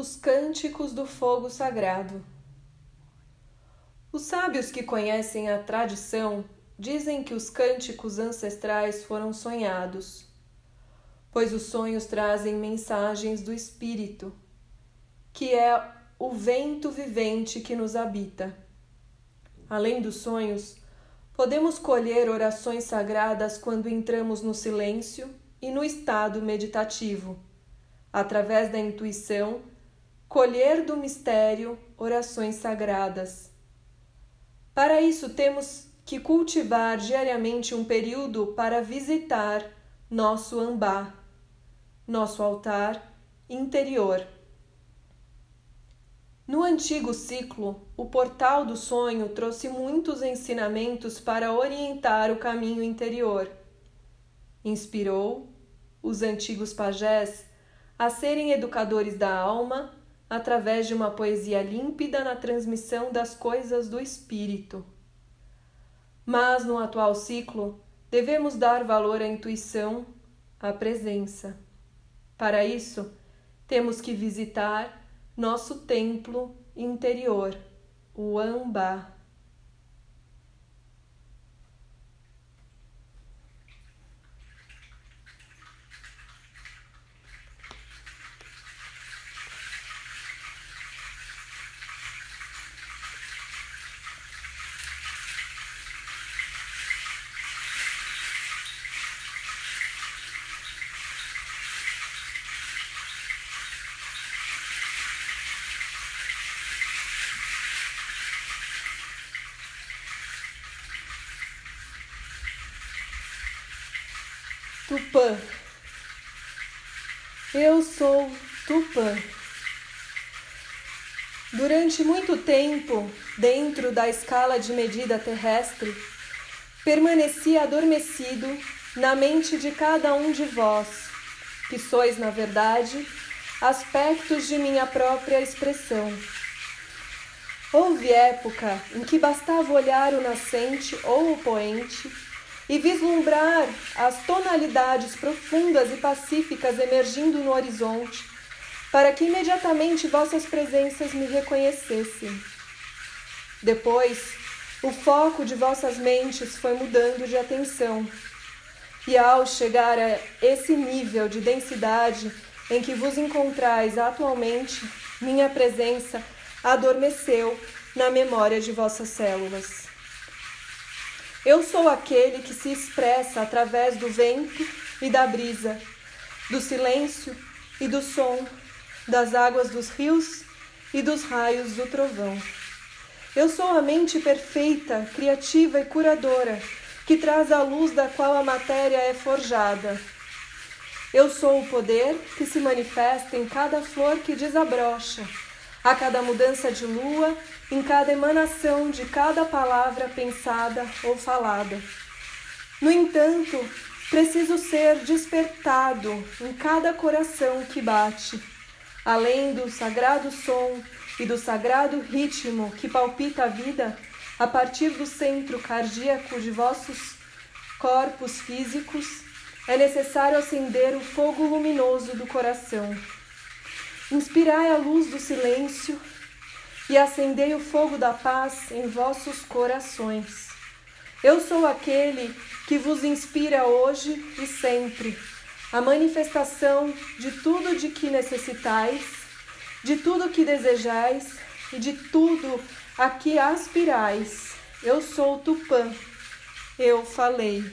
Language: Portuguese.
Os Cânticos do Fogo Sagrado. Os sábios que conhecem a tradição dizem que os cânticos ancestrais foram sonhados, pois os sonhos trazem mensagens do Espírito, que é o vento vivente que nos habita. Além dos sonhos, podemos colher orações sagradas quando entramos no silêncio e no estado meditativo, através da intuição colher do mistério orações sagradas. Para isso, temos que cultivar diariamente um período para visitar nosso ambá, nosso altar interior. No antigo ciclo, o portal do sonho trouxe muitos ensinamentos para orientar o caminho interior. Inspirou os antigos pajés a serem educadores da alma através de uma poesia límpida na transmissão das coisas do espírito. Mas no atual ciclo, devemos dar valor à intuição, à presença. Para isso, temos que visitar nosso templo interior, o Amba. Tupã. Eu sou Tupã. Durante muito tempo, dentro da escala de medida terrestre, permaneci adormecido na mente de cada um de vós, que sois, na verdade, aspectos de minha própria expressão. Houve época em que bastava olhar o nascente ou o poente e vislumbrar as tonalidades profundas e pacíficas emergindo no horizonte, para que imediatamente vossas presenças me reconhecessem. Depois, o foco de vossas mentes foi mudando de atenção, e ao chegar a esse nível de densidade em que vos encontrais atualmente, minha presença adormeceu na memória de vossas células. Eu sou aquele que se expressa através do vento e da brisa, do silêncio e do som, das águas dos rios e dos raios do trovão. Eu sou a mente perfeita, criativa e curadora, que traz a luz da qual a matéria é forjada. Eu sou o poder que se manifesta em cada flor que desabrocha a cada mudança de lua, em cada emanação de cada palavra pensada ou falada. No entanto, preciso ser despertado em cada coração que bate, além do sagrado som e do sagrado ritmo que palpita a vida a partir do centro cardíaco de vossos corpos físicos, é necessário acender o fogo luminoso do coração Inspirai a luz do silêncio e acendei o fogo da paz em vossos corações. Eu sou aquele que vos inspira hoje e sempre, a manifestação de tudo de que necessitais, de tudo que desejais e de tudo a que aspirais. Eu sou Tupã. Eu falei.